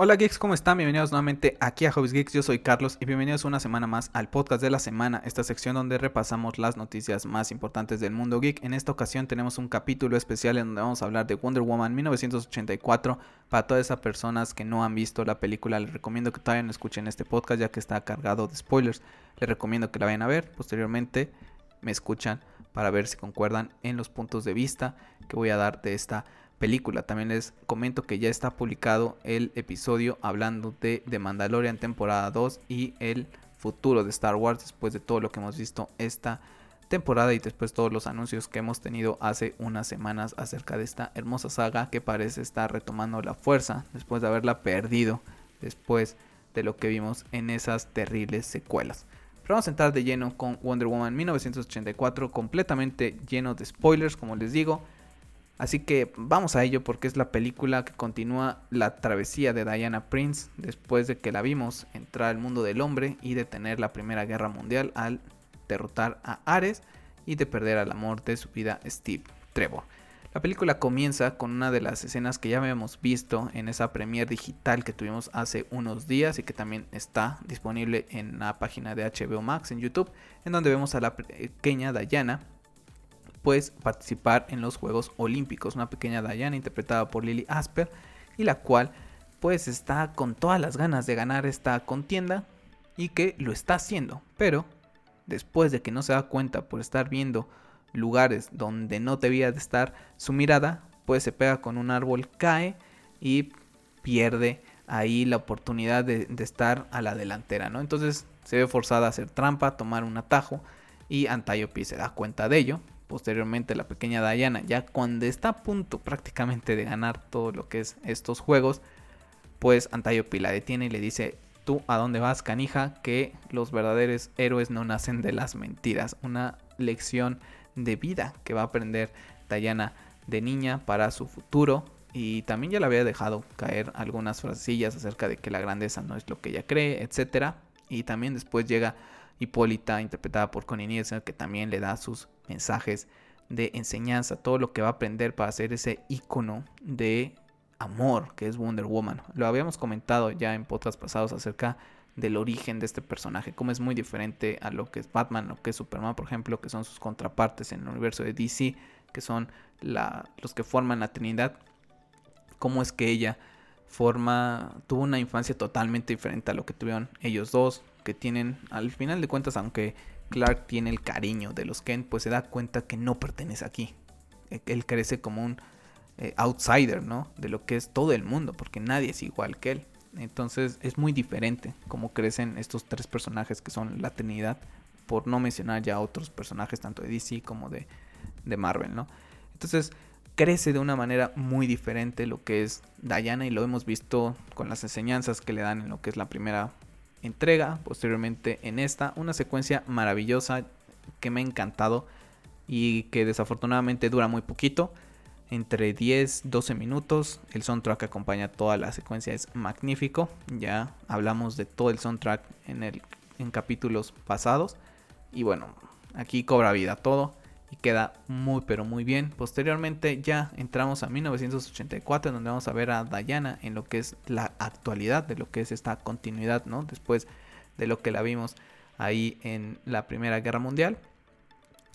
Hola geeks, ¿cómo están? Bienvenidos nuevamente aquí a Hobbies Geeks, yo soy Carlos y bienvenidos una semana más al podcast de la semana, esta sección donde repasamos las noticias más importantes del mundo geek. En esta ocasión tenemos un capítulo especial en donde vamos a hablar de Wonder Woman 1984. Para todas esas personas que no han visto la película, les recomiendo que todavía no escuchen este podcast ya que está cargado de spoilers. Les recomiendo que la vayan a ver, posteriormente me escuchan para ver si concuerdan en los puntos de vista que voy a dar de esta película. También les comento que ya está publicado el episodio hablando de The Mandalorian temporada 2 y el futuro de Star Wars después de todo lo que hemos visto esta temporada y después todos los anuncios que hemos tenido hace unas semanas acerca de esta hermosa saga que parece estar retomando la fuerza después de haberla perdido después de lo que vimos en esas terribles secuelas. Pero vamos a entrar de lleno con Wonder Woman 1984 completamente lleno de spoilers como les digo. Así que vamos a ello porque es la película que continúa la travesía de Diana Prince después de que la vimos entrar al mundo del hombre y detener la Primera Guerra Mundial al derrotar a Ares y de perder al amor de su vida Steve Trevor. La película comienza con una de las escenas que ya habíamos visto en esa premiere digital que tuvimos hace unos días y que también está disponible en la página de HBO Max en YouTube, en donde vemos a la pequeña Diana pues participar en los Juegos Olímpicos. Una pequeña Diana interpretada por Lily Asper y la cual pues está con todas las ganas de ganar esta contienda y que lo está haciendo. Pero después de que no se da cuenta por estar viendo lugares donde no debía de estar su mirada, pues se pega con un árbol, cae y pierde ahí la oportunidad de, de estar a la delantera, ¿no? Entonces se ve forzada a hacer trampa, tomar un atajo y Antiope se da cuenta de ello posteriormente la pequeña Diana, ya cuando está a punto prácticamente de ganar todo lo que es estos juegos, pues Antiope la detiene y le dice, tú a dónde vas, canija, que los verdaderos héroes no nacen de las mentiras. Una lección de vida que va a aprender Diana de niña para su futuro. Y también ya le había dejado caer algunas frasillas acerca de que la grandeza no es lo que ella cree, etc. Y también después llega Hipólita, interpretada por Connie Nielsen, que también le da sus mensajes de enseñanza, todo lo que va a aprender para ser ese icono de amor que es Wonder Woman. Lo habíamos comentado ya en podcasts pasados acerca del origen de este personaje, cómo es muy diferente a lo que es Batman, lo que es Superman, por ejemplo, que son sus contrapartes en el universo de DC, que son los que forman la Trinidad, cómo es que ella forma, tuvo una infancia totalmente diferente a lo que tuvieron ellos dos, que tienen, al final de cuentas, aunque Clark tiene el cariño de los Kent, pues se da cuenta que no pertenece aquí. E, él crece como un eh, outsider, ¿no? De lo que es todo el mundo, porque nadie es igual que él. Entonces es muy diferente cómo crecen estos tres personajes que son la Trinidad, por no mencionar ya otros personajes tanto de DC como de, de Marvel, ¿no? Entonces crece de una manera muy diferente lo que es Diana y lo hemos visto con las enseñanzas que le dan en lo que es la primera entrega, posteriormente en esta, una secuencia maravillosa que me ha encantado y que desafortunadamente dura muy poquito, entre 10, 12 minutos, el soundtrack acompaña toda la secuencia es magnífico, ya hablamos de todo el soundtrack en, el, en capítulos pasados. Y bueno, aquí cobra vida todo y queda muy pero muy bien. Posteriormente ya entramos a 1984 en donde vamos a ver a Diana en lo que es la actualidad de lo que es esta continuidad, ¿no? Después de lo que la vimos ahí en la Primera Guerra Mundial.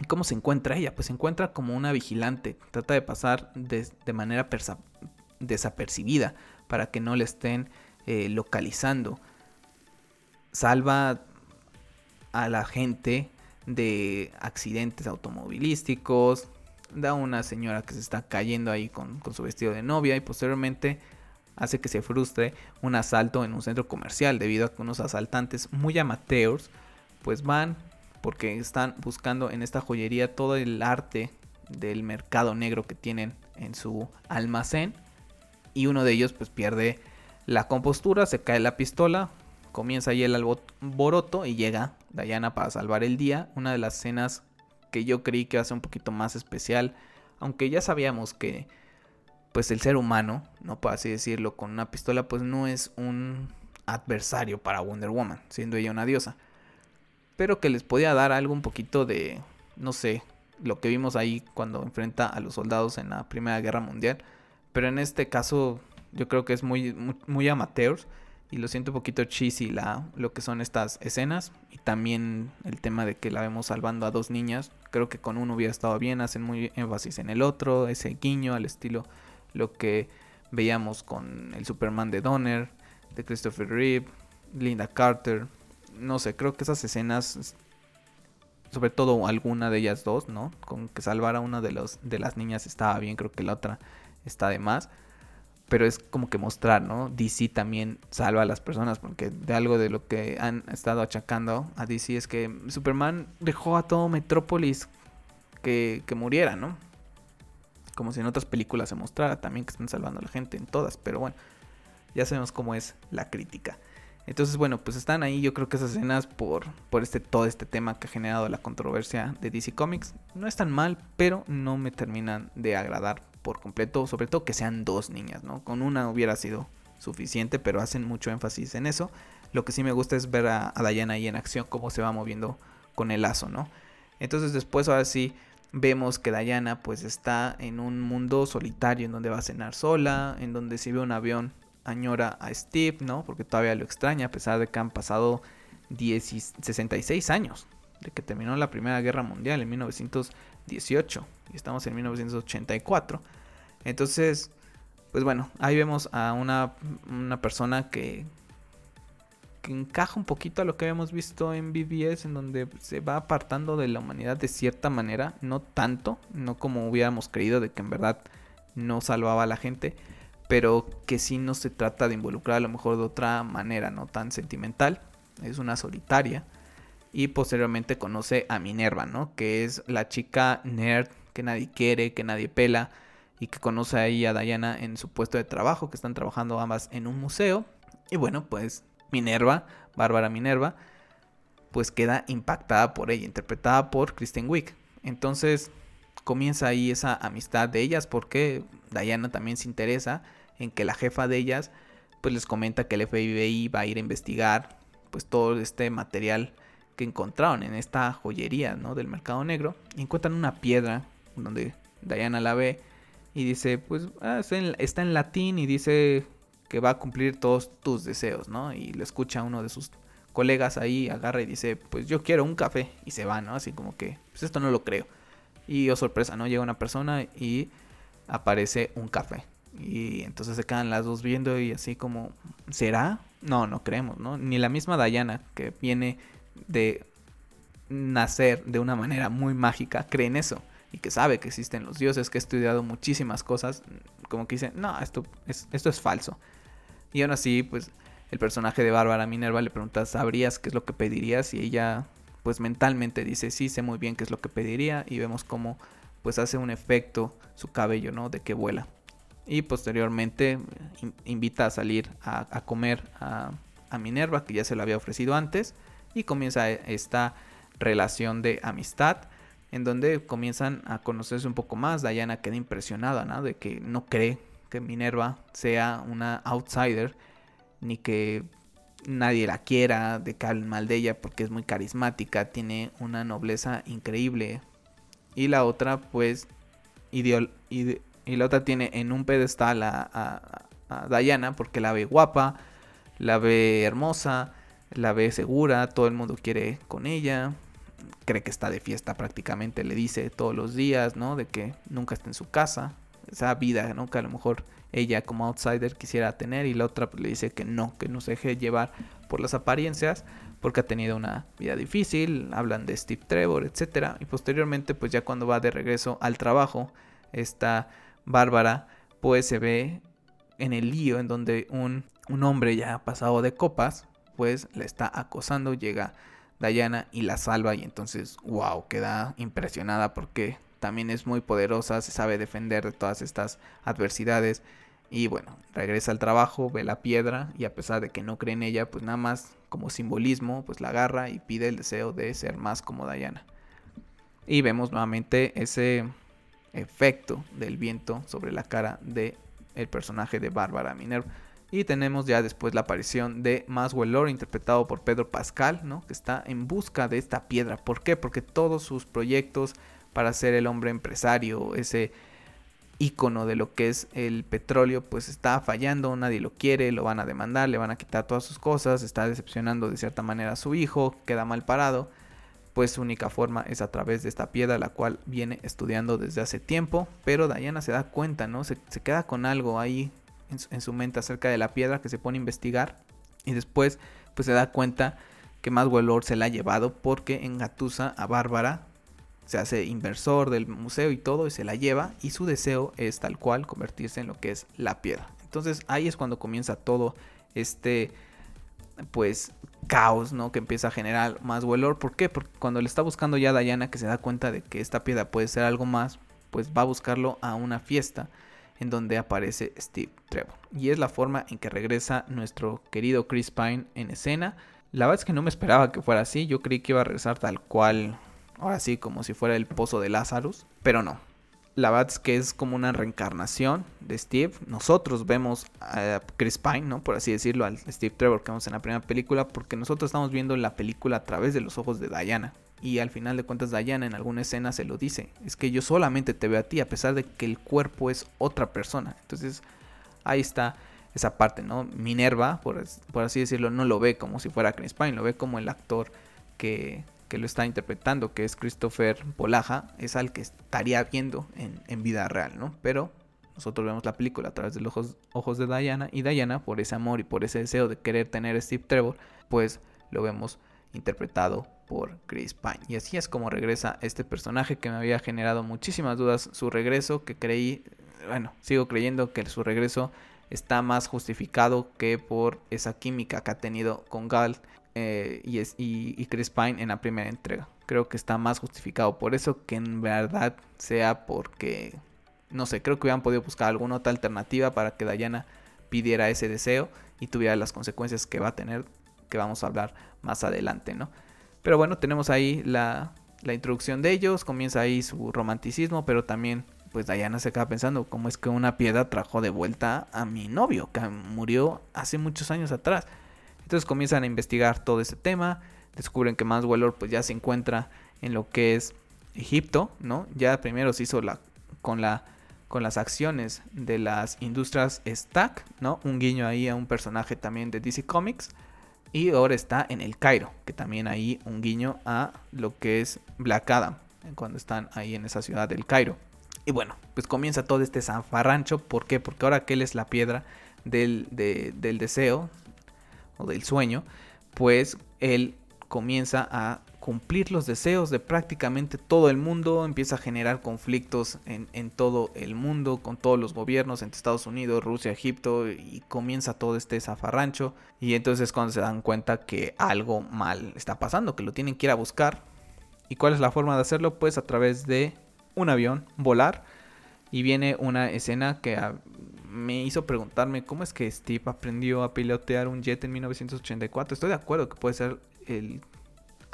¿Y cómo se encuentra ella? Pues se encuentra como una vigilante, trata de pasar de, manera desapercibida para que no le estén eh, localizando. Salva a la gente de accidentes automovilísticos, da una señora que se está cayendo ahí con, su vestido de novia y posteriormente hace que se frustre un asalto en un centro comercial debido a que unos asaltantes muy amateurs pues van porque están buscando en esta joyería todo el arte del mercado negro que tienen en su almacén y uno de ellos pues pierde la compostura, se cae la pistola, comienza ahí el alboroto y llega Diana para salvar el día. Una de las escenas que yo creí que iba a ser un poquito más especial, aunque ya sabíamos que pues el ser humano, no puedo así decirlo, con una pistola pues no es un adversario para Wonder Woman, siendo ella una diosa. Pero que les podía dar algo un poquito de, no sé, lo que vimos ahí cuando enfrenta a los soldados en la Primera Guerra Mundial. Pero en este caso yo creo que es muy, muy, muy amateurs y lo siento un poquito cheesy la, lo que son estas escenas y también el tema de que la vemos salvando a dos niñas. Creo que con uno hubiera estado bien, hacen muy énfasis en el otro, ese guiño al estilo lo que veíamos con el Superman de Donner, de Christopher Reeve, Linda Carter. No sé, creo que esas escenas, sobre todo alguna de ellas dos, ¿no? Con que salvar a una de, los, de las niñas estaba bien, creo que la otra está de más pero es como que mostrar, ¿no? DC también salva a las personas, porque de algo de lo que han estado achacando a DC es que Superman dejó a todo Metrópolis que, que muriera, ¿no? Como si en otras películas se mostrara también que están salvando a la gente en todas, pero bueno, ya sabemos cómo es la crítica. Entonces, bueno, pues están ahí, yo creo que esas escenas por, por este, todo este tema que ha generado la controversia de DC Comics no están mal, pero no me terminan de agradar por completo, sobre todo que sean dos niñas, ¿no? Con una hubiera sido suficiente, pero hacen mucho énfasis en eso. Lo que sí me gusta es ver a, Diana ahí en acción, cómo se va moviendo con el lazo, ¿no? Entonces después ahora sí vemos que Diana pues está en un mundo solitario en donde va a cenar sola, en donde si ve un avión añora a Steve, ¿no? Porque todavía lo extraña a pesar de que han pasado 66 años de que terminó la Primera Guerra Mundial en 1918 y estamos en 1984. Entonces, pues bueno, ahí vemos a una, persona que, que encaja un poquito a lo que habíamos visto en BBS, en donde se va apartando de la humanidad de cierta manera, no tanto, no como hubiéramos creído de que en verdad no salvaba a la gente, pero que sí no se trata de involucrar a lo mejor de otra manera, no tan sentimental, es una solitaria y posteriormente conoce a Minerva, ¿no? Que es la chica nerd que nadie quiere, que nadie pela y que conoce ahí a Diana en su puesto de trabajo, que están trabajando ambas en un museo. Y bueno, pues Minerva, Bárbara Minerva, pues queda impactada por ella, interpretada por Kristen Wiig. Entonces comienza ahí esa amistad de ellas porque Diana también se interesa en que la jefa de ellas pues les comenta que el FBI va a ir a investigar pues todo este material que encontraron en esta joyería ¿no? del mercado negro. encuentran una piedra donde Diana la ve y dice, pues ah, está, en, latín y dice que va a cumplir todos tus deseos, ¿no? Y le escucha uno de sus colegas ahí, agarra y dice, pues yo quiero un café y se va, ¿no? Así como que, pues esto no lo creo. Y oh sorpresa, ¿no? Llega una persona y aparece un café. Y entonces se quedan las dos viendo y así como, ¿será? No, no creemos, ¿no? Ni la misma Diana que viene de nacer de una manera muy mágica cree en eso y que sabe que existen los dioses, que ha estudiado muchísimas cosas, como que dice, no, esto es, esto es falso. Y aún así, pues el personaje de Bárbara Minerva le pregunta, ¿sabrías qué es lo que pedirías? Y ella, pues mentalmente dice, sí, sé muy bien qué es lo que pediría. Y vemos cómo, pues hace un efecto su cabello, ¿no? De que vuela. Y posteriormente invita a salir a, comer a, a Minerva, que ya se lo había ofrecido antes y comienza esta relación de amistad en donde comienzan a conocerse un poco más. Diana queda impresionada, ¿no? De que no cree que Minerva sea una outsider, ni que nadie la quiera, de que mal de ella porque es muy carismática, tiene una nobleza increíble. Y la otra, pues, y, la otra tiene en un pedestal a, a Diana porque la ve guapa, la ve hermosa, la ve segura, todo el mundo quiere con ella, cree que está de fiesta prácticamente, le dice todos los días, ¿no? De que nunca está en su casa, esa vida, ¿no? Que a lo mejor ella como outsider quisiera tener y la otra le dice que no, que no se deje llevar por las apariencias porque ha tenido una vida difícil, hablan de Steve Trevor, etcétera, y posteriormente pues ya cuando va de regreso al trabajo, esta Bárbara pues se ve en el lío en donde un, un hombre ya pasado de copas pues le está acosando, llega Diana y la salva y entonces, wow, queda impresionada porque también es muy poderosa, se sabe defender de todas estas adversidades y bueno, regresa al trabajo, ve la piedra y a pesar de que no cree en ella, pues nada más como simbolismo, pues la agarra y pide el deseo de ser más como Diana. Y vemos nuevamente ese efecto del viento sobre la cara de el personaje de Bárbara Minerva. Y tenemos ya después la aparición de Maswell Lore, interpretado por Pedro Pascal, ¿no? que está en busca de esta piedra. ¿Por qué? Porque todos sus proyectos para ser el hombre empresario, ese icono de lo que es el petróleo, pues está fallando, nadie lo quiere, lo van a demandar, le van a quitar todas sus cosas, está decepcionando de cierta manera a su hijo, queda mal parado, pues su única forma es a través de esta piedra, la cual viene estudiando desde hace tiempo, pero Diana se da cuenta, ¿no? Se, queda con algo ahí en su, en su, mente acerca de la piedra que se pone a investigar y después pues se da cuenta que más valor se la ha llevado porque engatusa a Bárbara se hace inversor del museo y todo y se la lleva y su deseo es tal cual convertirse en lo que es la piedra. Entonces ahí es cuando comienza todo este pues caos, ¿no? Que empieza a generar más valor. ¿Por qué? Porque cuando le está buscando ya a Diana que se da cuenta de que esta piedra puede ser algo más, pues va a buscarlo a una fiesta en donde aparece Steve Trevor. Y es la forma en que regresa nuestro querido Chris Pine en escena. La verdad es que no me esperaba que fuera así, yo creí que iba a regresar tal cual ahora sí, como si fuera el pozo de Lazarus, pero no. La verdad es que es como una reencarnación de Steve. Nosotros vemos a Chris Pine, ¿no? Por así decirlo, al Steve Trevor que vemos en la primera película, porque nosotros estamos viendo la película a través de los ojos de Diana. Y al final de cuentas Diana en alguna escena se lo dice. Es que yo solamente te veo a ti, a pesar de que el cuerpo es otra persona. Entonces ahí está esa parte, ¿no? Minerva, por, por así decirlo, no lo ve como si fuera Chris Pine, lo ve como el actor que, que lo está interpretando, que es Christopher Polaja, es al que estaría viendo en, vida real, ¿no? Pero nosotros vemos la película a través de los ojos, ojos, de Diana y Diana, por ese amor y por ese deseo de querer tener a Steve Trevor, pues lo vemos interpretado por Chris Pine. Y así es como regresa este personaje que me había generado muchísimas dudas. Su regreso, que creí, bueno, sigo creyendo que su regreso está más justificado que por esa química que ha tenido con Gal eh, y, es, y, Chris Pine en la primera entrega. Creo que está más justificado por eso que en verdad sea porque, no sé, creo que hubieran podido buscar alguna otra alternativa para que Diana pidiera ese deseo y tuviera las consecuencias que va a tener, que vamos a hablar más adelante, ¿no? Pero bueno, tenemos ahí la, la introducción de ellos, comienza ahí su romanticismo, pero también pues Diana se acaba pensando cómo es que una piedra trajo de vuelta a mi novio, que murió hace muchos años atrás. Entonces comienzan a investigar todo ese tema, descubren que más valor pues ya se encuentra en lo que es Egipto, ¿no? Ya primero se hizo la con la con las acciones de las industrias Stack, ¿no? Un guiño ahí a un personaje también de DC Comics. Y ahora está en el Cairo, que también ahí un guiño a lo que es Black Adam, cuando están ahí en esa ciudad del Cairo. Y bueno, pues comienza todo este zafarrancho. ¿Por qué? Porque ahora que él es la piedra del, del deseo, o del sueño, pues él comienza a cumplir los deseos de prácticamente todo el mundo, empieza a generar conflictos en, todo el mundo, con todos los gobiernos, entre Estados Unidos, Rusia, Egipto, y comienza todo este zafarrancho, y entonces cuando se dan cuenta que algo mal está pasando, que lo tienen que ir a buscar, ¿y cuál es la forma de hacerlo? Pues a través de un avión, volar, y viene una escena que me hizo preguntarme cómo es que Steve aprendió a pilotear un jet en 1984. Estoy de acuerdo que puede ser el,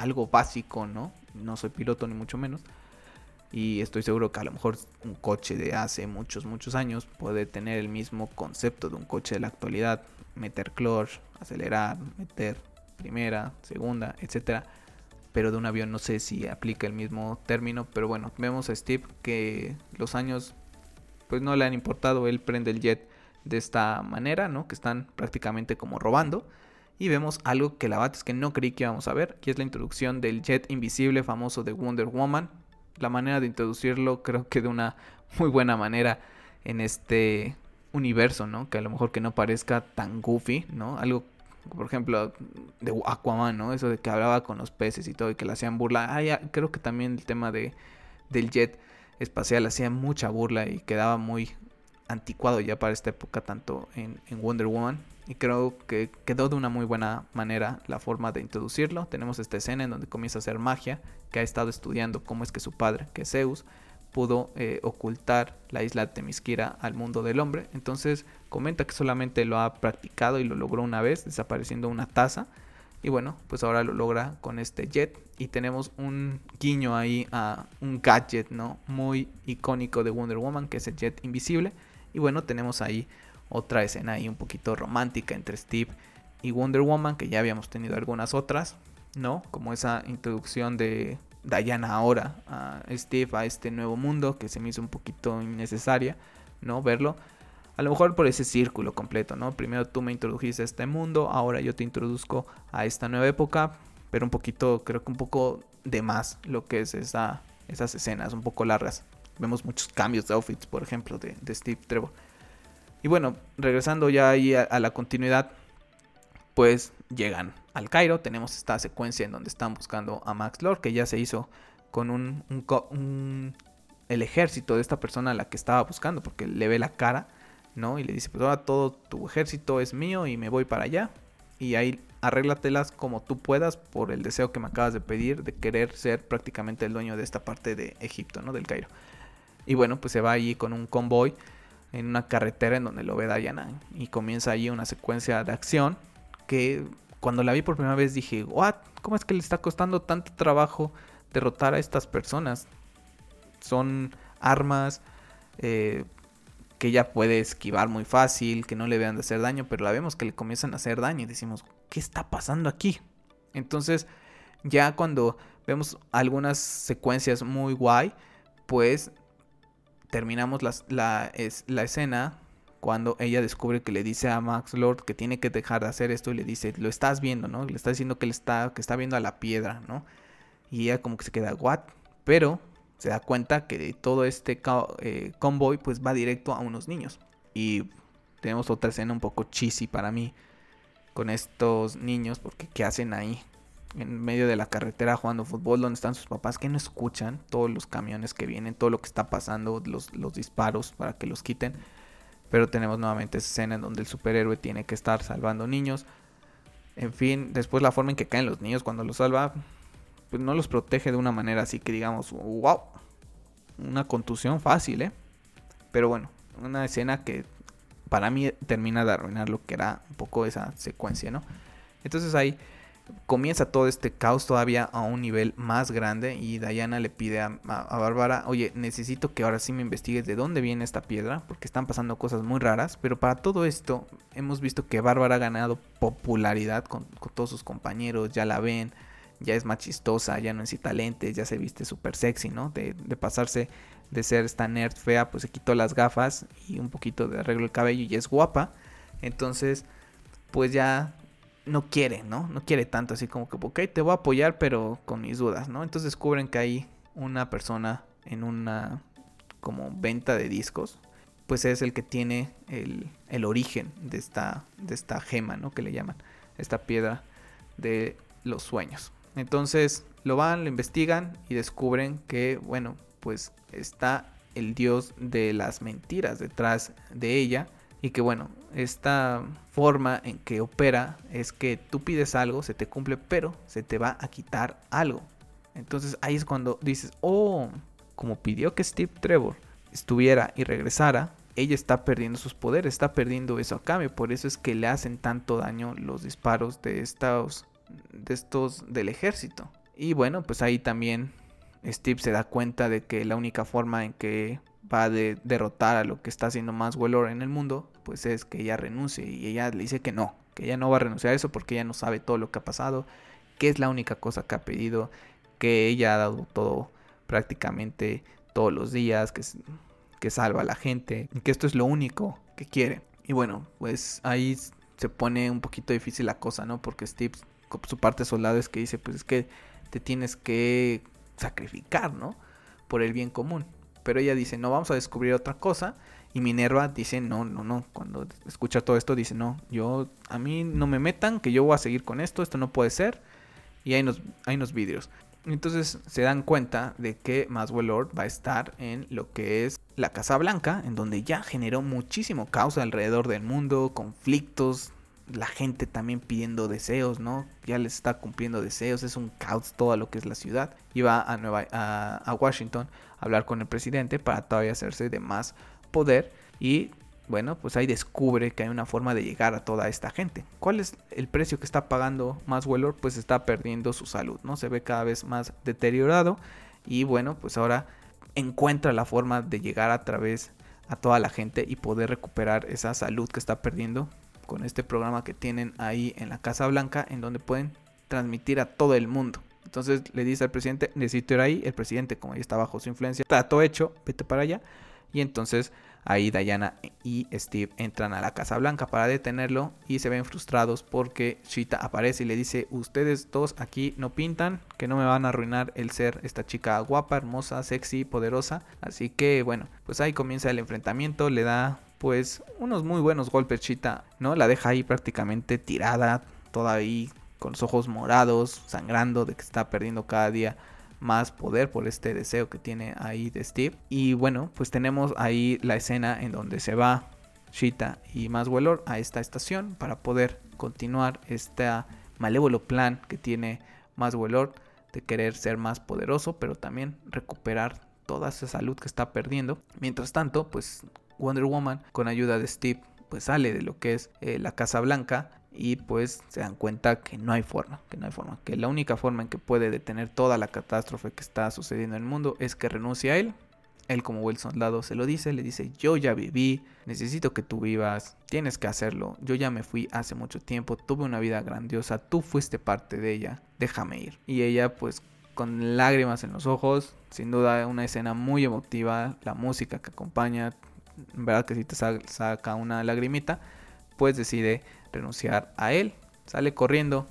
algo básico, ¿no? No soy piloto ni mucho menos. Y estoy seguro que a lo mejor un coche de hace muchos, muchos años puede tener el mismo concepto de un coche de la actualidad. Meter clutch, acelerar, meter primera, segunda, etcétera. Pero de un avión no sé si aplica el mismo término. Pero bueno, vemos a Steve que los años pues no le han importado, él prende el jet de esta manera, ¿no? Que están prácticamente como robando. Y vemos algo que la verdad es que no creí que íbamos a ver, que es la introducción del jet invisible famoso de Wonder Woman. La manera de introducirlo creo que de una muy buena manera en este universo, ¿no? Que a lo mejor que no parezca tan goofy, ¿no? Algo, por ejemplo, de Aquaman, ¿no? Eso de que hablaba con los peces y todo y que le hacían burla. Ah, creo que también el tema de, del jet espacial hacía mucha burla y quedaba muy anticuado ya para esta época, tanto en, Wonder Woman. Y creo que quedó de una muy buena manera la forma de introducirlo. Tenemos esta escena en donde comienza a hacer magia, que ha estado estudiando cómo es que su padre, que es Zeus, pudo eh, ocultar la isla de Temisquira al mundo del hombre. Entonces comenta que solamente lo ha practicado y lo logró una vez, desapareciendo una taza. Y bueno, pues ahora lo logra con este jet. Y tenemos un guiño ahí a un gadget, ¿no? Muy icónico de Wonder Woman, que es el jet invisible. Y bueno, tenemos ahí otra escena ahí un poquito romántica entre Steve y Wonder Woman, que ya habíamos tenido algunas otras, ¿no? Como esa introducción de Diana ahora a Steve a este nuevo mundo que se me hizo un poquito innecesaria, ¿no? Verlo. A lo mejor por ese círculo completo, ¿no? Primero tú me introdujiste a este mundo, ahora yo te introduzco a esta nueva época, pero un poquito, creo que un poco de más lo que es esa, esas escenas, un poco largas. Vemos muchos cambios de outfits, por ejemplo, de, Steve Trevor. Y bueno, regresando ya ahí a, la continuidad, pues llegan al Cairo. Tenemos esta secuencia en donde están buscando a Max Lord, que ya se hizo con un, el ejército de esta persona a la que estaba buscando, porque le ve la cara, ¿no? Y le dice, pues ahora todo tu ejército es mío y me voy para allá. Y ahí arréglatelas como tú puedas por el deseo que me acabas de pedir de querer ser prácticamente el dueño de esta parte de Egipto, ¿no? Del Cairo. Y bueno, pues se va allí con un convoy en una carretera en donde lo ve Diana y comienza allí una secuencia de acción que cuando la vi por primera vez dije, "What? ¿Cómo es que le está costando tanto trabajo derrotar a estas personas? Son armas eh, que ella puede esquivar muy fácil, que no le vean de hacer daño, pero la vemos que le comienzan a hacer daño y decimos, ¿qué está pasando aquí? Entonces, ya cuando vemos algunas secuencias muy guay, pues terminamos la, la escena cuando ella descubre que le dice a Max Lord que tiene que dejar de hacer esto y le dice, lo estás viendo, ¿no? Le está diciendo que, le está, que está viendo a la piedra, ¿no? Y ella como que se queda, ¿what? Pero se da cuenta que todo este eh, convoy pues va directo a unos niños. Y tenemos otra escena un poco cheesy para mí con estos niños porque ¿qué hacen ahí? En medio de la carretera jugando fútbol, donde están sus papás que no escuchan todos los camiones que vienen, todo lo que está pasando, los, los disparos para que los quiten. Pero tenemos nuevamente esa escena en donde el superhéroe tiene que estar salvando niños. En fin, después la forma en que caen los niños cuando los salva, pues no los protege de una manera así que digamos, wow, una contusión fácil, ¿eh? Pero bueno, una escena que para mí termina de arruinar lo que era un poco esa secuencia, ¿no? Entonces ahí comienza todo este caos todavía a un nivel más grande y Diana le pide a, Bárbara, oye, necesito que ahora sí me investigues de dónde viene esta piedra, porque están pasando cosas muy raras, pero para todo esto hemos visto que Bárbara ha ganado popularidad con, todos sus compañeros, ya la ven, ya es más chistosa, ya no necesita lentes, ya se viste súper sexy, ¿no? De, de pasarse de ser esta nerd fea, pues se quitó las gafas y un poquito de arreglo el cabello y es guapa, entonces pues ya no quiere, ¿no? No quiere tanto, así como que, ok, te voy a apoyar, pero con mis dudas, ¿no? Entonces descubren que hay una persona en una como venta de discos, pues es el que tiene el, el origen de esta, de esta gema, ¿no? Que le llaman, esta piedra de los sueños. Entonces lo van, lo investigan y descubren que, bueno, pues está el dios de las mentiras detrás de ella y que bueno, esta forma en que opera es que tú pides algo, se te cumple, pero se te va a quitar algo. Entonces ahí es cuando dices, oh, como pidió que Steve Trevor estuviera y regresara, ella está perdiendo sus poderes, está perdiendo eso a cambio. Por eso es que le hacen tanto daño los disparos de estos, de estos del ejército. Y bueno, pues ahí también Steve se da cuenta de que la única forma en que va a derrotar a lo que está haciendo más Wellor en el mundo, pues es que ella renuncie y ella le dice que no, que ella no va a renunciar a eso porque ella no sabe todo lo que ha pasado, que es la única cosa que ha pedido, que ella ha dado todo prácticamente todos los días, que, que salva a la gente, que esto es lo único que quiere. Y bueno, pues ahí se pone un poquito difícil la cosa, ¿no? Porque Steve, su parte soldado es que dice, pues es que te tienes que sacrificar, ¿no? Por el bien común. Pero ella dice, no, vamos a descubrir otra cosa. Y Minerva dice, no, no, no. Cuando escucha todo esto, dice, no, yo, a mí no me metan, que yo voy a seguir con esto, esto no puede ser. Y hay unos, hay unos vidrios. Entonces se dan cuenta de que Maswell Lord va a estar en lo que es la Casa Blanca, en donde ya generó muchísimo caos alrededor del mundo, conflictos, la gente también pidiendo deseos, ¿no? Ya les está cumpliendo deseos, es un caos todo lo que es la ciudad. Va a, Nueva, a, Washington a hablar con el presidente para todavía hacerse de más poder. Y bueno, pues ahí descubre que hay una forma de llegar a toda esta gente. ¿Cuál es el precio que está pagando más Wellor? Pues está perdiendo su salud, ¿no? Se ve cada vez más deteriorado. Y bueno, pues ahora encuentra la forma de llegar a través a toda la gente y poder recuperar esa salud que está perdiendo con este programa que tienen ahí en la Casa Blanca, en donde pueden transmitir a todo el mundo Entonces le dice al presidente, necesito ir ahí. El presidente, como ya está bajo su influencia, trato hecho, vete para allá. Y entonces ahí Diana y Steve entran a la Casa Blanca para detenerlo y se ven frustrados porque Shita aparece y le dice, ustedes dos aquí no pintan, que no me van a arruinar el ser esta chica guapa, hermosa, sexy, poderosa. Así que bueno, pues ahí comienza el enfrentamiento, le da pues unos muy buenos golpes Shita, ¿no? La deja ahí prácticamente tirada, toda ahí con los ojos morados, sangrando de que está perdiendo cada día más poder por este deseo que tiene ahí de Steve. Y bueno, pues tenemos ahí la escena en donde se va Shita y Maswellor a esta estación para poder continuar este malévolo plan que tiene Maswellor de querer ser más poderoso, pero también recuperar toda esa salud que está perdiendo. Mientras tanto, pues Wonder Woman con ayuda de Steve pues sale de lo que es eh, la Casa Blanca y pues se dan cuenta que no hay forma, que no hay forma, que la única forma en que puede detener toda la catástrofe que está sucediendo en el mundo es que renuncie a él. Él como buen soldado se lo dice, le dice, yo ya viví, necesito que tú vivas, tienes que hacerlo, yo ya me fui hace mucho tiempo, tuve una vida grandiosa, tú fuiste parte de ella, déjame ir. Y ella pues con lágrimas en los ojos, sin duda una escena muy emotiva, la música que acompaña, verdad que si te saca una lagrimita, pues decide renunciar a él. Sale corriendo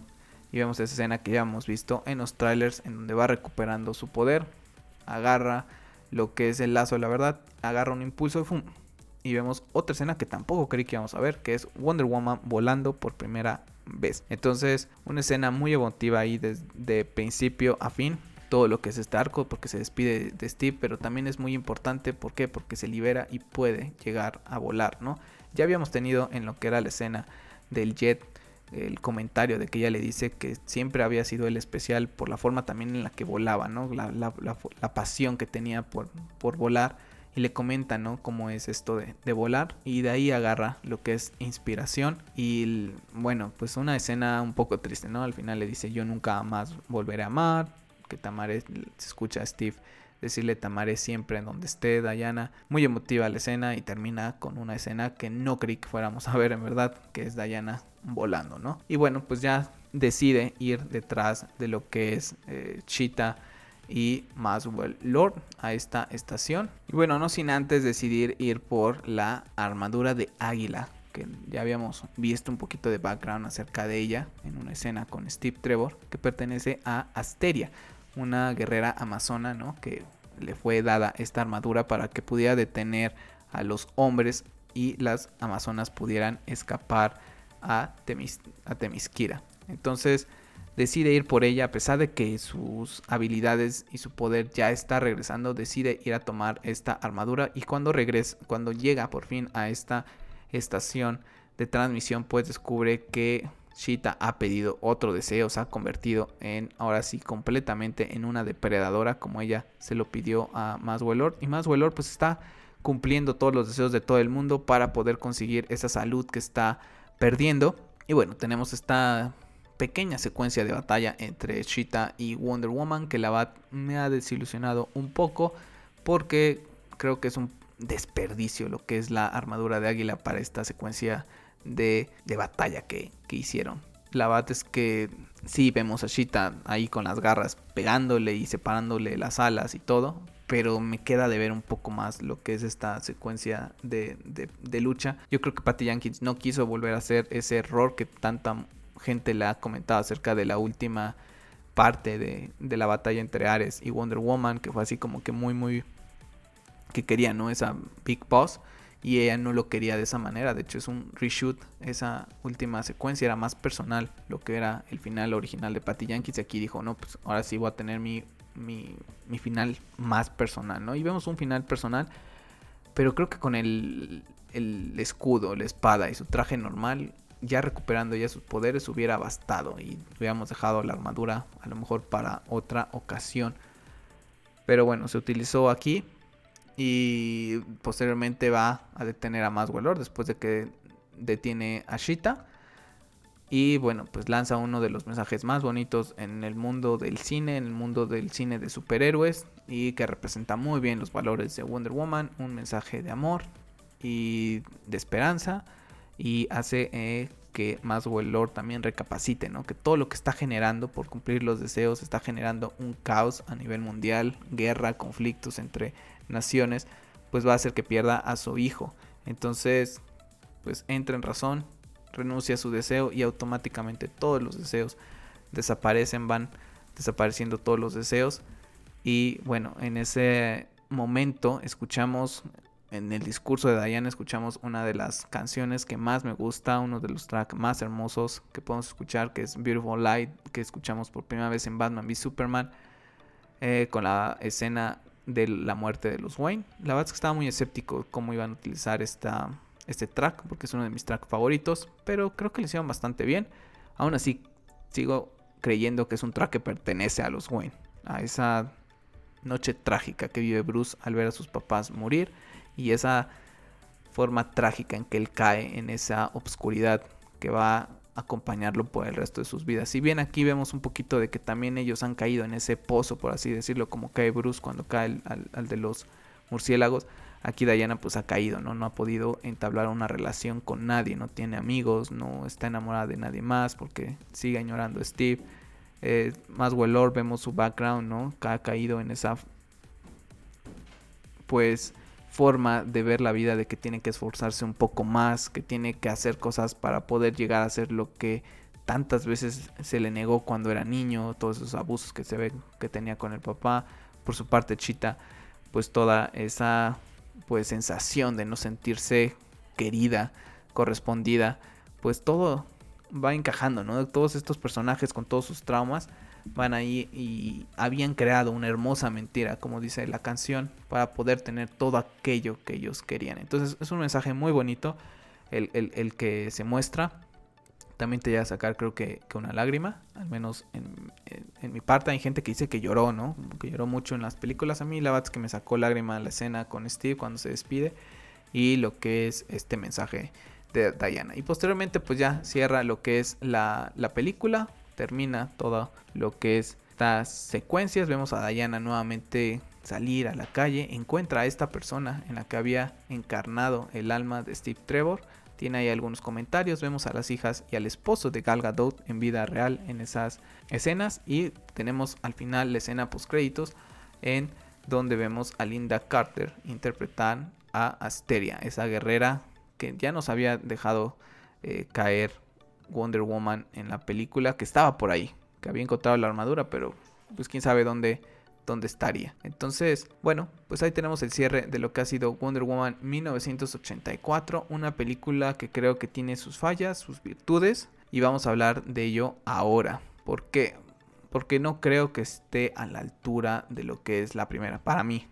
y vemos esa escena que ya hemos visto en los trailers en donde va recuperando su poder. Agarra lo que es el lazo de la verdad, agarra un impulso y vemos otra escena que tampoco creí que íbamos a ver, que es Wonder Woman volando por primera vez. Entonces, una escena muy emotiva ahí desde principio a fin. Todo lo que es este arco, porque se despide de Steve, pero también es muy importante, ¿por qué? Porque se libera y puede llegar a volar, ¿no? Ya habíamos tenido en lo que era la escena del Jet el comentario de que ella le dice que siempre había sido el especial por la forma también en la que volaba, ¿no? La, la, pasión que tenía por, por, volar. Y le comenta, ¿no? Cómo es esto de, de, volar. Y de ahí agarra lo que es inspiración. Y bueno, pues una escena un poco triste, ¿no? Al final le dice, yo nunca más volveré a amar. Que Tamare se escucha a Steve decirle Tamare siempre en donde esté Diana. Muy emotiva la escena y termina con una escena que no creí que fuéramos a ver en verdad, que es Diana volando, ¿no? Y bueno, pues ya decide ir detrás de lo que es eh, Cheetah y Maswell Lord a esta estación. Y bueno, no sin antes decidir ir por la armadura de águila, que ya habíamos visto un poquito de background acerca de ella en una escena con Steve Trevor, que pertenece a Asteria, una guerrera amazona, ¿no? Que le fue dada esta armadura para que pudiera detener a los hombres y las amazonas pudieran escapar a, Temis, a Temisquira. Entonces decide ir por ella a pesar de que sus habilidades y su poder ya está regresando, decide ir a tomar esta armadura y cuando regresa, cuando llega por fin a esta estación de transmisión, pues descubre que Shita ha pedido otro deseo, se ha convertido en ahora sí completamente en una depredadora como ella se lo pidió a Maswellor y Maswellor pues está cumpliendo todos los deseos de todo el mundo para poder conseguir esa salud que está perdiendo. Y bueno tenemos esta pequeña secuencia de batalla entre Shita y Wonder Woman que la va me ha desilusionado un poco porque creo que es un desperdicio lo que es la armadura de águila para esta secuencia de, batalla que, hicieron. La verdad es que sí vemos a Shita ahí con las garras pegándole y separándole las alas y todo. Pero me queda de ver un poco más lo que es esta secuencia de, lucha. Yo creo que Patty Jenkins no quiso volver a hacer ese error que tanta gente le ha comentado acerca de la última parte de, de la batalla entre Ares y Wonder Woman. Que fue así como que muy, muy... Que quería, ¿no? Esa Big Boss y ella no lo quería de esa manera. De hecho, es un reshoot. Esa última secuencia era más personal, lo que era el final original de Patty Yankees. Y aquí dijo, no, pues ahora sí voy a tener mi, mi, mi final más personal, ¿no? Y vemos un final personal, pero creo que con el, el escudo, la espada y su traje normal, ya recuperando ya sus poderes, hubiera bastado y hubiéramos dejado la armadura a lo mejor para otra ocasión. Pero bueno, se utilizó aquí y posteriormente va a detener a Maswellor después de que detiene a Shita. Y bueno, pues lanza uno de los mensajes más bonitos en el mundo del cine, en el mundo del cine de superhéroes. Y que representa muy bien los valores de Wonder Woman. Un mensaje de amor y de esperanza. Y hace eh, que Maswell Lord también recapacite, ¿no? Que todo lo que está generando por cumplir los deseos está generando un caos a nivel mundial, guerra, conflictos entre naciones, pues va a hacer que pierda a su hijo. Entonces, pues entra en razón, renuncia a su deseo y automáticamente todos los deseos desaparecen, van desapareciendo todos los deseos. Y bueno, en ese momento escuchamos en el discurso de Diana escuchamos una de las canciones que más me gusta, uno de los tracks más hermosos que podemos escuchar, que es Beautiful Light, que escuchamos por primera vez en Batman v Superman, eh, con la escena de la muerte de los Wayne. La verdad es que estaba muy escéptico cómo iban a utilizar esta, este track, porque es uno de mis tracks favoritos, pero creo que le hicieron bastante bien. Aún así, sigo creyendo que es un track que pertenece a los Wayne, a esa noche trágica que vive Bruce al ver a sus papás morir y esa forma trágica en que él cae en esa obscuridad que va acompañarlo por el resto de sus vidas. Si bien aquí vemos un poquito de que también ellos han caído en ese pozo, por así decirlo, como cae Bruce cuando cae al, de los murciélagos, aquí Diana pues ha caído, ¿no? No ha podido entablar una relación con nadie, no tiene amigos, no está enamorada de nadie más porque sigue añorando a Steve. Eh, más Lord vemos su background, ¿no? Ha caído en esa pues forma de ver la vida de que tiene que esforzarse un poco más, que tiene que hacer cosas para poder llegar a ser lo que tantas veces se le negó cuando era niño, todos esos abusos que se ve que tenía con el papá. Por su parte, Chita, pues toda esa pues sensación de no sentirse querida, correspondida, pues todo va encajando, ¿no? Todos estos personajes con todos sus traumas van ahí y habían creado una hermosa mentira, como dice la canción, para poder tener todo aquello que ellos querían. Entonces es un mensaje muy bonito el, que se muestra. También te llega a sacar creo que, una lágrima, al menos en, mi parte hay gente que dice que lloró, ¿no? Que lloró mucho en las películas. A mí la verdad es que me sacó lágrima la escena con Steve cuando se despide y lo que es este mensaje de Diana. Y posteriormente pues ya cierra lo que es la, la película termina todo lo que es estas secuencias. Vemos a Diana nuevamente salir a la calle, encuentra a esta persona en la que había encarnado el alma de Steve Trevor. Tiene ahí algunos comentarios, vemos a las hijas y al esposo de Gal Gadot en vida real en esas escenas y tenemos al final la escena post créditos en donde vemos a Linda Carter interpretar a Asteria, esa guerrera que ya nos había dejado eh, caer Wonder Woman en la película, que estaba por ahí, que había encontrado la armadura, pero pues quién sabe dónde, dónde estaría. Entonces, bueno, pues ahí tenemos el cierre de lo que ha sido Wonder Woman 1984, una película que creo que tiene sus fallas, sus virtudes, y vamos a hablar de ello ahora. ¿Por qué? Porque no creo que esté a la altura de lo que es la primera, para mí.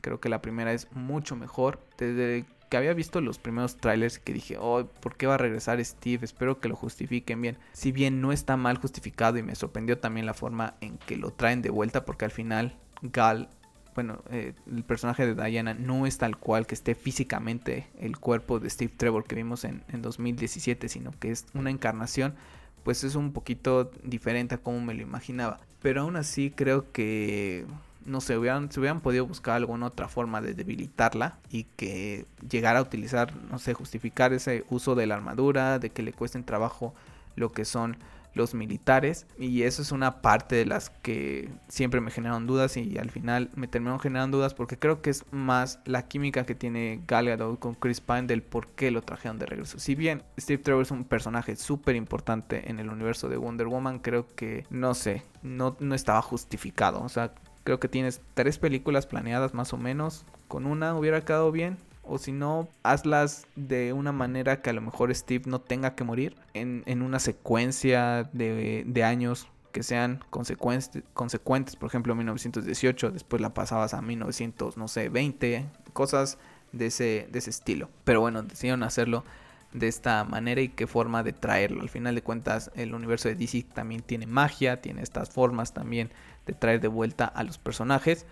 Creo que la primera es mucho mejor. Desde que había visto los primeros trailers que dije, oh, ¿por qué va a regresar Steve? Espero que lo justifiquen bien. Si bien no está mal justificado y me sorprendió también la forma en que lo traen de vuelta, porque al final Gal, bueno, eh, el personaje de Diana no es tal cual que esté físicamente el cuerpo de Steve Trevor que vimos en, en 2017, sino que es una encarnación pues es un poquito diferente a como me lo imaginaba. Pero aún así creo que no sé, hubieran, se hubieran podido buscar alguna otra forma de debilitarla y que llegara a utilizar, no sé, justificar ese uso de la armadura, de que le cuesten trabajo lo que son los militares y eso es una parte de las que siempre me generaron dudas y al final me terminaron generando dudas porque creo que es más la química que tiene Gal Gadot con Chris Pine del por qué lo trajeron de regreso. Si bien Steve Trevor es un personaje súper importante en el universo de Wonder Woman, creo que no sé, no, no estaba justificado. O sea, Creo que tienes tres películas planeadas más o menos. Con una hubiera quedado bien. O si no, hazlas de una manera que a lo mejor Steve no tenga que morir. En, una secuencia de, años que sean consecuentes, consecuentes. Por ejemplo, 1918. Después la pasabas a 1900, no sé, 20. Cosas de ese, de ese estilo. Pero bueno, decidieron hacerlo de esta manera y qué forma de traerlo. Al final de cuentas, el universo de DC también tiene magia, tiene estas formas también de traer de vuelta a los personajes.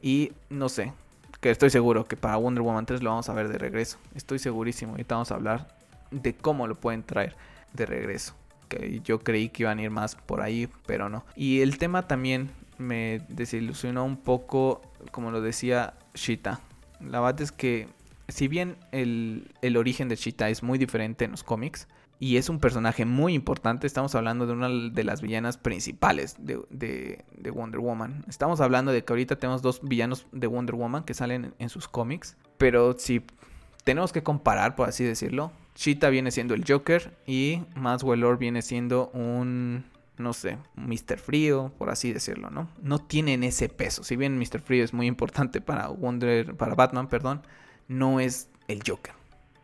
Y no sé, que estoy seguro que para Wonder Woman 3 lo vamos a ver de regreso. Estoy segurísimo. Ahorita vamos a hablar de cómo lo pueden traer de regreso. Que yo creí que iban a ir más por ahí, pero no. Y el tema también me desilusionó un poco, como lo decía Shita. La verdad es que, si bien el, el origen de Shita es muy diferente en los cómics, y es un personaje muy importante. Estamos hablando de una de las villanas principales de, Wonder Woman. Estamos hablando de que ahorita tenemos dos villanos de Wonder Woman que salen en sus cómics. Pero si tenemos que comparar, por así decirlo, Cheetah viene siendo el Joker y Maxwell viene siendo un, no sé, Mr. Frío, por así decirlo, ¿no? No tienen ese peso. Si bien Mr. Frío es muy importante para Wonder, para Batman, perdón, no es el Joker.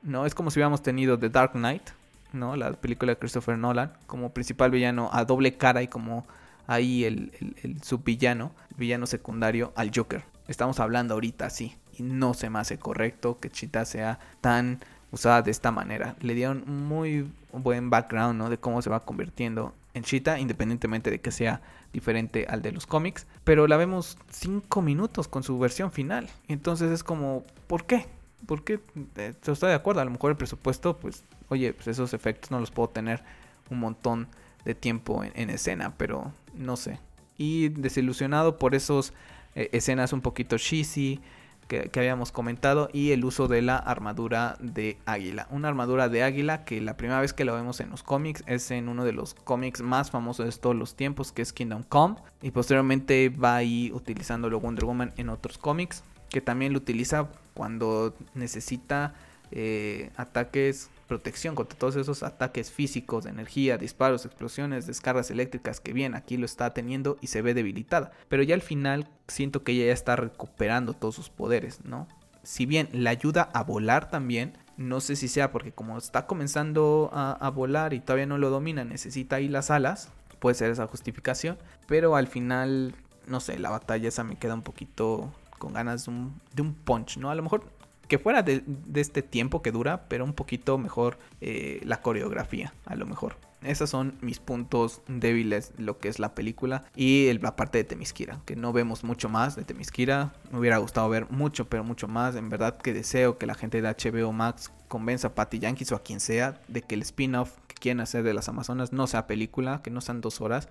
No, es como si hubiéramos tenido The Dark Knight, ¿no? La película de Christopher Nolan, como principal villano a doble cara y como ahí el, el, subvillano, villano secundario al Joker. Estamos hablando ahorita así. Y no se me hace correcto que Chita sea tan usada de esta manera. Le dieron muy buen background, ¿no? De cómo se va convirtiendo en Chita, independientemente de que sea diferente al de los cómics. Pero la vemos 5 minutos con su versión final. Entonces es como, ¿por qué? ¿Por qué? Eh, estoy de acuerdo, a lo mejor el presupuesto, pues oye, pues esos efectos no los puedo tener un montón de tiempo en, escena, pero no sé. Y desilusionado por esos eh, escenas un poquito cheesy que, habíamos comentado y el uso de la armadura de águila. Una armadura de águila que la primera vez que lo vemos en los cómics es en uno de los cómics más famosos de todos los tiempos, que es Kingdom Come. Y posteriormente va ahí utilizándolo Wonder Woman en otros cómics, que también lo utiliza cuando necesita eh, ataques protección contra todos esos ataques físicos de energía, disparos, explosiones, descargas eléctricas que bien aquí lo está teniendo y se ve debilitada. Pero ya al final siento que ella ya está recuperando todos sus poderes, ¿no? Si bien la ayuda a volar también, no sé si sea porque como está comenzando a, volar y todavía no lo domina, necesita ahí las alas, puede ser esa justificación, pero al final, no sé, la batalla esa me queda un poquito con ganas de un, de un punch, ¿no? A lo mejor que fuera de, este tiempo que dura, pero un poquito mejor eh, la coreografía, a lo mejor. Esos son mis puntos débiles, lo que es la película y la parte de Temiskira, que no vemos mucho más de Temiskira. Me hubiera gustado ver mucho, pero mucho más. En verdad que deseo que la gente de HBO Max convenza a Patty Yankees o a quien sea de que el spin-off que quieren hacer de las Amazonas no sea película, que no sean dos horas,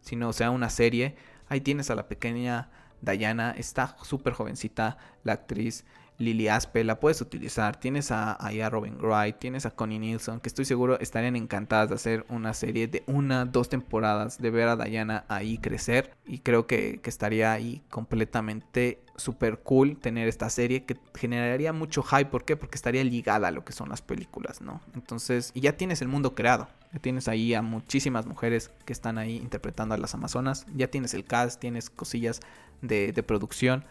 sino sea una serie. Ahí tienes a la pequeña Diana, está súper jovencita la actriz. Lily Aspe, la puedes utilizar. Tienes a, a, Robin Wright, tienes a Connie Nielsen, que estoy seguro estarían encantadas de hacer una serie de una, dos temporadas, de ver a Diana ahí crecer. Y creo que, estaría ahí completamente super cool tener esta serie que generaría mucho hype. ¿Por qué? Porque estaría ligada a lo que son las películas, ¿no? Entonces, y ya tienes el mundo creado. Ya tienes ahí a muchísimas mujeres que están ahí interpretando a las Amazonas. Ya tienes el cast, tienes cosillas de, de producción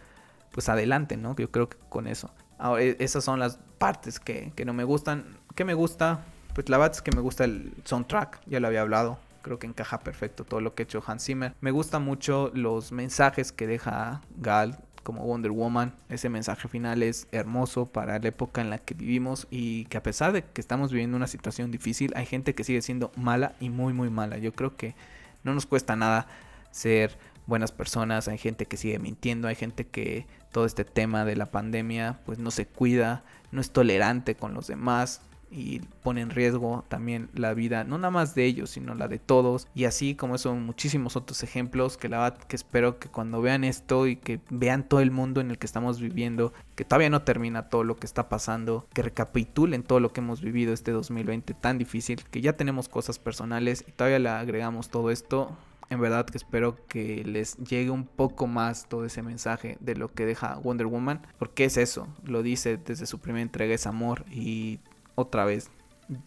pues adelante, ¿no? Yo creo que con eso. Ahora, e, esas son las partes que, no me gustan. ¿Qué me gusta? Pues la verdad es que me gusta el soundtrack, ya lo había hablado. Creo que encaja perfecto todo lo que ha hecho Hans Zimmer. Me gustan mucho los mensajes que deja Gal como Wonder Woman. Ese mensaje final es hermoso para la época en la que vivimos y que a pesar de que estamos viviendo una situación difícil, hay gente que sigue siendo mala y muy muy mala. Yo creo que no nos cuesta nada ser buenas personas, hay gente que sigue mintiendo, hay gente que todo este tema de la pandemia pues no se cuida, no es tolerante con los demás y pone en riesgo también la vida, no nada más de ellos, sino la de todos. Y así como son muchísimos otros ejemplos que la que espero que cuando vean esto y que vean todo el mundo en el que estamos viviendo, que todavía no termina todo lo que está pasando, que recapitulen todo lo que hemos vivido este 2020 tan difícil, que ya tenemos cosas personales y todavía le agregamos todo esto, en verdad que espero que les llegue un poco más todo ese mensaje de lo que deja Wonder Woman. Porque es eso, lo dice desde su primera entrega, es amor y otra vez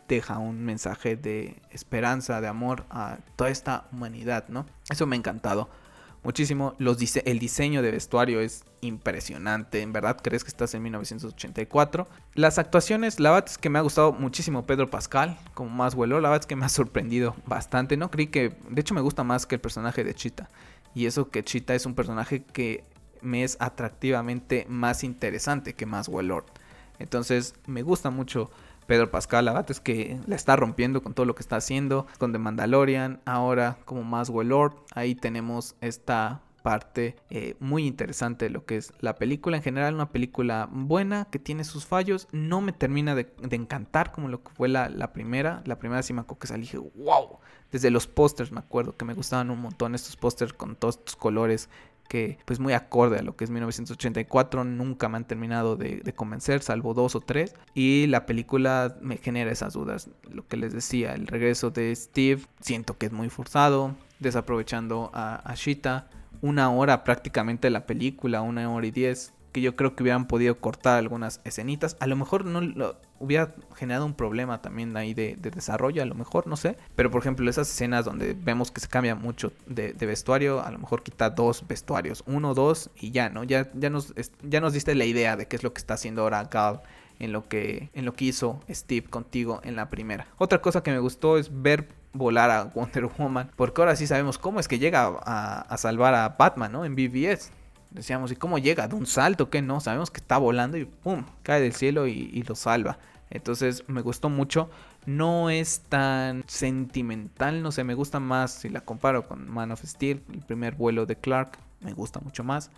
deja un mensaje de esperanza, de amor a toda esta humanidad, ¿no? Eso me ha encantado muchísimo. Los el diseño de vestuario es impresionante. En verdad, crees que estás en 1984. Las actuaciones, la verdad es que me ha gustado muchísimo Pedro Pascal como más vuelo. La verdad es que me ha sorprendido bastante. No creí que, de hecho, me gusta más que el personaje de Chita. Y eso que Chita es un personaje que me es atractivamente más interesante que más Lord. Entonces, me gusta mucho Pedro Pascal, la verdad es que la está rompiendo con todo lo que está haciendo, con The Mandalorian, ahora como más Lord, ahí tenemos esta parte eh, muy interesante de lo que es la película. En general, una película buena que tiene sus fallos. No me termina de, encantar como lo que fue la, primera. La primera sí me acuerdo que salí dije, wow. Desde los pósters me acuerdo que me gustaban un montón estos pósters con todos estos colores que pues muy acorde a lo que es 1984, nunca me han terminado de, convencer, salvo dos o tres, y la película me genera esas dudas, lo que les decía, el regreso de Steve siento que es muy forzado, desaprovechando a, a Shita, una hora prácticamente la película, una hora y diez, que yo creo que hubieran podido cortar algunas escenitas. A lo mejor no hubiera generado un problema también ahí de, de, desarrollo, a lo mejor, no sé. Pero por ejemplo, esas escenas donde vemos que se cambia mucho de, de, vestuario, a lo mejor quita dos vestuarios, uno, dos y ya, ¿no? Ya, ya, nos, ya nos diste la idea de qué es lo que está haciendo ahora Gal en lo que en lo que hizo Steve contigo en la primera. Otra cosa que me gustó es ver volar a Wonder Woman, porque ahora sí sabemos cómo es que llega a, a salvar a Batman, ¿no? En BBS. Decíamos, ¿y cómo llega? ¿De un salto? ¿Qué no? Sabemos que está volando y ¡pum! cae del cielo y, y lo salva. Entonces me gustó mucho. No es tan sentimental, no sé, me gusta más si la comparo con Man of Steel, el primer vuelo de Clark, me gusta mucho más.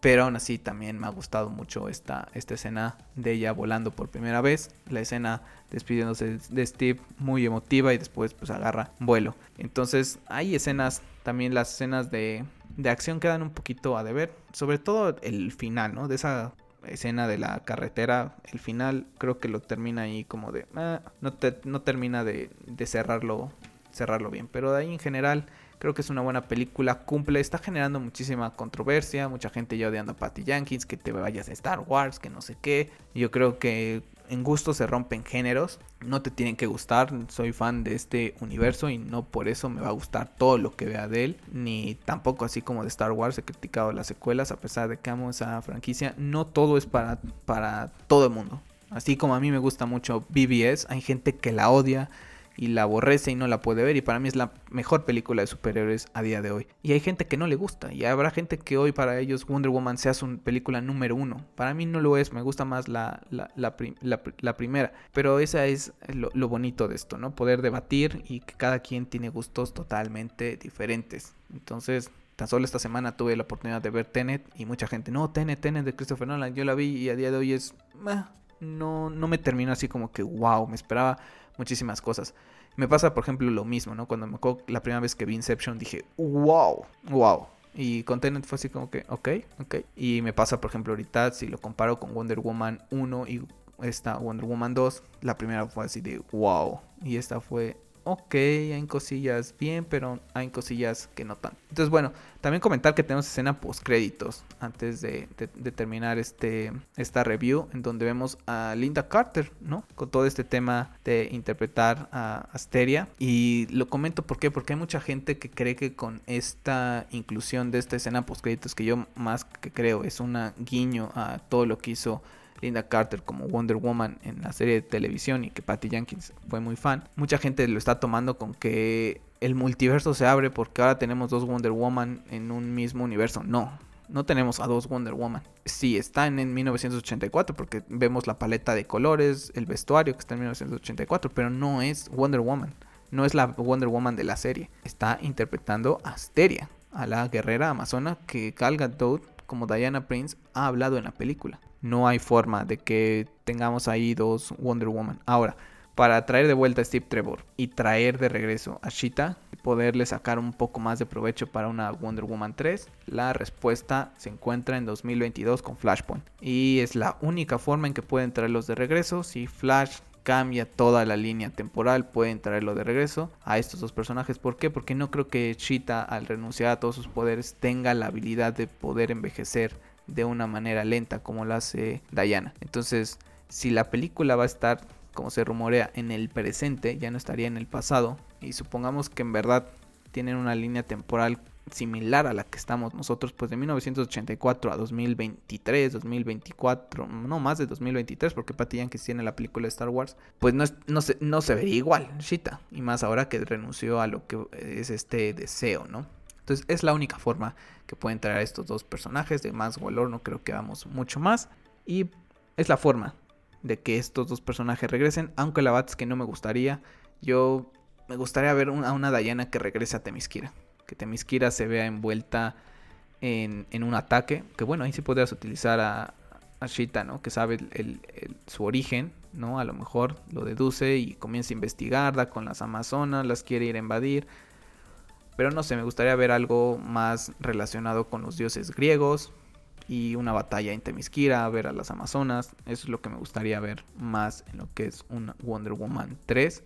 Pero aún así también me ha gustado mucho esta, esta escena de ella volando por primera vez. La escena despidiéndose de Steve muy emotiva y después pues agarra vuelo. Entonces hay escenas, también las escenas de, de acción quedan un poquito a deber. Sobre todo el final, ¿no? De esa escena de la carretera, el final creo que lo termina ahí como de... Eh, no, te, no termina de, de cerrarlo, cerrarlo bien. Pero de ahí en general Creo que es una buena película, cumple, está generando muchísima controversia, mucha gente ya odiando a Patty Jenkins, que te vayas a Star Wars, que no sé qué. Yo creo que en gusto se rompen géneros, no te tienen que gustar, soy fan de este universo y no por eso me va a gustar todo lo que vea de él, ni tampoco así como de Star Wars he criticado las secuelas a pesar de que amo esa franquicia, no todo es para, para todo el mundo. Así como a mí me gusta mucho BBS, hay gente que la odia, y la aborrece y no la puede ver y para mí es la mejor película de superhéroes a día de hoy. Y hay gente que no le gusta y habrá gente que hoy para ellos Wonder Woman sea su película número uno. Para mí no lo es, me gusta más la, la, primera. Pero esa es lo, bonito de esto, ¿no? Poder debatir y que cada quien tiene gustos totalmente diferentes. Entonces... Tan solo esta semana tuve la oportunidad de ver Tenet y mucha gente, no, Tenet, Tenet de Christopher Nolan, yo la vi y a día de hoy es, eh, no, no me termino así como que, wow, me esperaba muchísimas cosas. Me pasa, por ejemplo, lo mismo, ¿no? Cuando me acuerdo la primera vez que vi Inception dije, wow, wow. Y con Tenet fue así como que, ok, ok. Y me pasa, por ejemplo, ahorita, si lo comparo con Wonder Woman 1 y esta Wonder Woman 2, la primera fue así de, wow. Y esta fue, ok, hay cosillas bien, pero hay cosillas que no tan. Entonces, bueno, también comentar que tenemos escena post créditos antes de, terminar este, esta review, en donde vemos a Linda Carter, ¿no? Con todo este tema de interpretar a Asteria. Y lo comento ¿por porque hay mucha gente que cree que con esta inclusión de esta escena post créditos, que yo más que creo es una guiño a todo lo que hizo Linda Carter como Wonder Woman en la serie de televisión y que Patty Jenkins fue muy fan, mucha gente lo está tomando con que el multiverso se abre porque ahora tenemos dos Wonder Woman en un mismo universo. No, no tenemos a dos Wonder Woman. Sí, están en 1984 porque vemos la paleta de colores, el vestuario que está en 1984, pero no es Wonder Woman. No es la Wonder Woman de la serie. Está interpretando a Asteria, a la guerrera amazona que Gal Gadot como Diana Prince ha hablado en la película no hay forma de que tengamos ahí dos Wonder Woman. Ahora, para traer de vuelta a Steve Trevor y traer de regreso a Cheetah y poderle sacar un poco más de provecho para una Wonder Woman 3, la respuesta se encuentra en 2022 con Flashpoint. Y es la única forma en que pueden traerlos de regreso. Si Flash cambia toda la línea temporal, pueden traerlo de regreso a estos dos personajes. ¿Por qué? Porque no creo que Cheetah al renunciar a todos sus poderes tenga la habilidad de poder envejecer de una manera lenta como lo hace Diana. Entonces, si la película va a estar, como se rumorea, en el presente, ya no estaría en el pasado, y supongamos que en verdad tienen una línea temporal similar a la que estamos nosotros, pues de 1984 a 2023, 2024, no más de 2023, porque Patty Jenkins tiene la película de Star Wars, pues no, se, no se vería igual, Shita, y más ahora que renunció a lo que es este deseo, ¿no? Entonces es la única forma que pueden traer a estos dos personajes. De más valor no creo que vamos mucho más. Y es la forma de que estos dos personajes regresen. Aunque la verdad es que no me gustaría. Yo me gustaría ver a una Diana que regrese a Temiskira. Que Temiskira se vea envuelta en, un ataque. Que bueno, ahí sí podrías utilizar a, a Shita, ¿no? Que sabe su origen, ¿no? A lo mejor lo deduce y comienza a investigar, da con las Amazonas, las quiere ir a invadir Pero no sé, me gustaría ver algo más relacionado con los dioses griegos y una batalla en Temisquira, ver a las Amazonas. Eso es lo que me gustaría ver más en lo que es un Wonder Woman 3,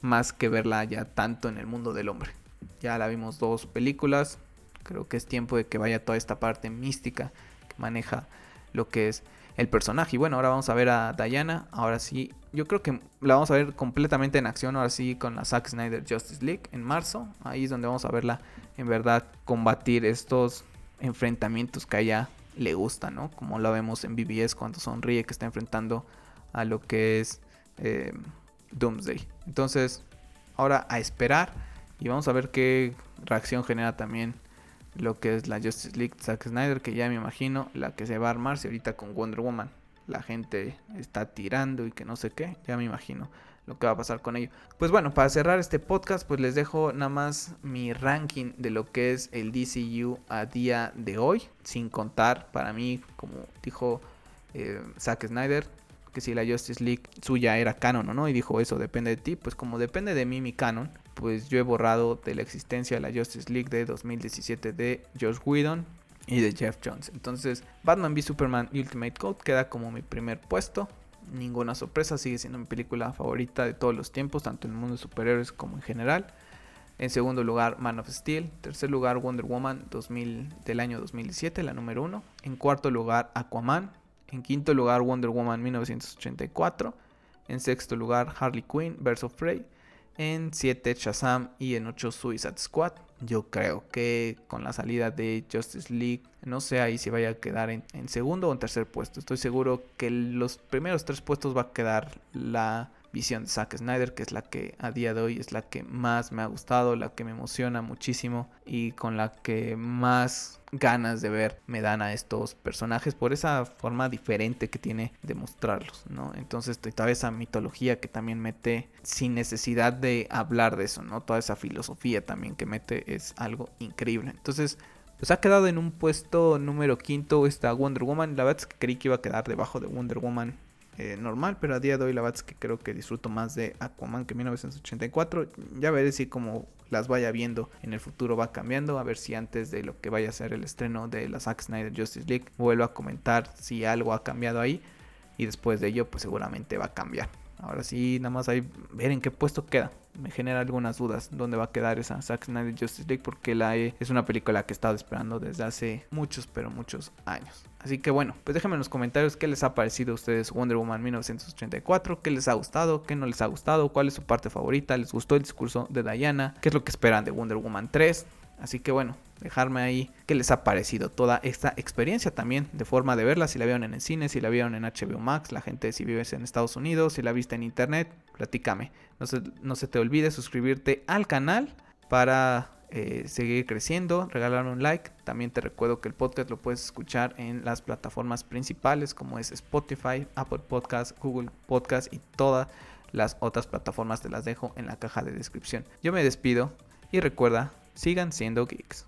más que verla ya tanto en el mundo del hombre. Ya la vimos dos películas, creo que es tiempo de que vaya toda esta parte mística que maneja lo que es el personaje. Y bueno, ahora vamos a ver a Diana. Ahora sí, yo creo que la vamos a ver completamente en acción. Ahora sí, con la Zack Snyder Justice League en marzo. Ahí es donde vamos a verla en verdad combatir estos enfrentamientos que a ella le gusta, ¿no? Como lo vemos en BBS cuando sonríe que está enfrentando a lo que es eh, Doomsday. Entonces, ahora a esperar y vamos a ver qué reacción genera también lo que es la Justice League Zack Snyder, que ya me imagino la que se va a armarse ahorita con Wonder Woman. La gente está tirando y que no sé qué, ya me imagino lo que va a pasar con ello. Pues bueno, para cerrar este podcast, pues les dejo nada más mi ranking de lo que es el DCU a día de hoy, sin contar para mí, como dijo eh, Zack Snyder, que si la Justice League suya era canon o no, y dijo eso depende de ti, pues como depende de mí mi canon, pues yo he borrado de la existencia de la Justice League de 2017 de Josh Whedon y de Jeff Jones. Entonces, Batman v Superman Ultimate Code queda como mi primer puesto. Ninguna sorpresa, sigue siendo mi película favorita de todos los tiempos, tanto en el mundo de superhéroes como en general. En segundo lugar, Man of Steel. Tercer lugar, Wonder Woman 2000, del año 2017, la número uno. En cuarto lugar, Aquaman. En quinto lugar, Wonder Woman 1984. En sexto lugar, Harley Quinn, of Prey en 7 Shazam y en 8 Suicide Squad. Yo creo que con la salida de Justice League, no sé ahí si vaya a quedar en, segundo o en tercer puesto. Estoy seguro que los primeros tres puestos va a quedar la visión de Zack Snyder, que es la que a día de hoy es la que más me ha gustado, la que me emociona muchísimo y con la que más ganas de ver me dan a estos personajes por esa forma diferente que tiene de mostrarlos, ¿no? Entonces toda esa mitología que también mete sin necesidad de hablar de eso, ¿no? Toda esa filosofía también que mete es algo increíble. Entonces, pues ha quedado en un puesto número quinto esta Wonder Woman. La verdad es que creí que iba a quedar debajo de Wonder Woman eh, normal, pero a día de hoy la verdad es que creo que disfruto más de Aquaman que 1984. Ya veré si como las vaya viendo en el futuro va cambiando, a ver si antes de lo que vaya a ser el estreno de la Zack Snyder Justice League vuelvo a comentar si algo ha cambiado ahí y después de ello pues seguramente va a cambiar. Ahora sí, nada más ahí ver en qué puesto queda. Me genera algunas dudas dónde va a quedar esa Zack Snyder Justice League porque la es una película que he estado esperando desde hace muchos, pero muchos años. Así que bueno, pues déjenme en los comentarios qué les ha parecido a ustedes Wonder Woman 1984, qué les ha gustado, qué no les ha gustado, cuál es su parte favorita, les gustó el discurso de Diana, qué es lo que esperan de Wonder Woman 3. Así que bueno, dejarme ahí qué les ha parecido toda esta experiencia también de forma de verla, si la vieron en el cine, si la vieron en HBO Max, la gente si vives en Estados Unidos, si la viste en internet, platícame. No se, no se te olvide suscribirte al canal para eh, seguir creciendo, regalarme un like. También te recuerdo que el podcast lo puedes escuchar en las plataformas principales como es Spotify, Apple Podcast, Google Podcast y todas las otras plataformas te las dejo en la caja de descripción. Yo me despido y recuerda, sigan siendo geeks.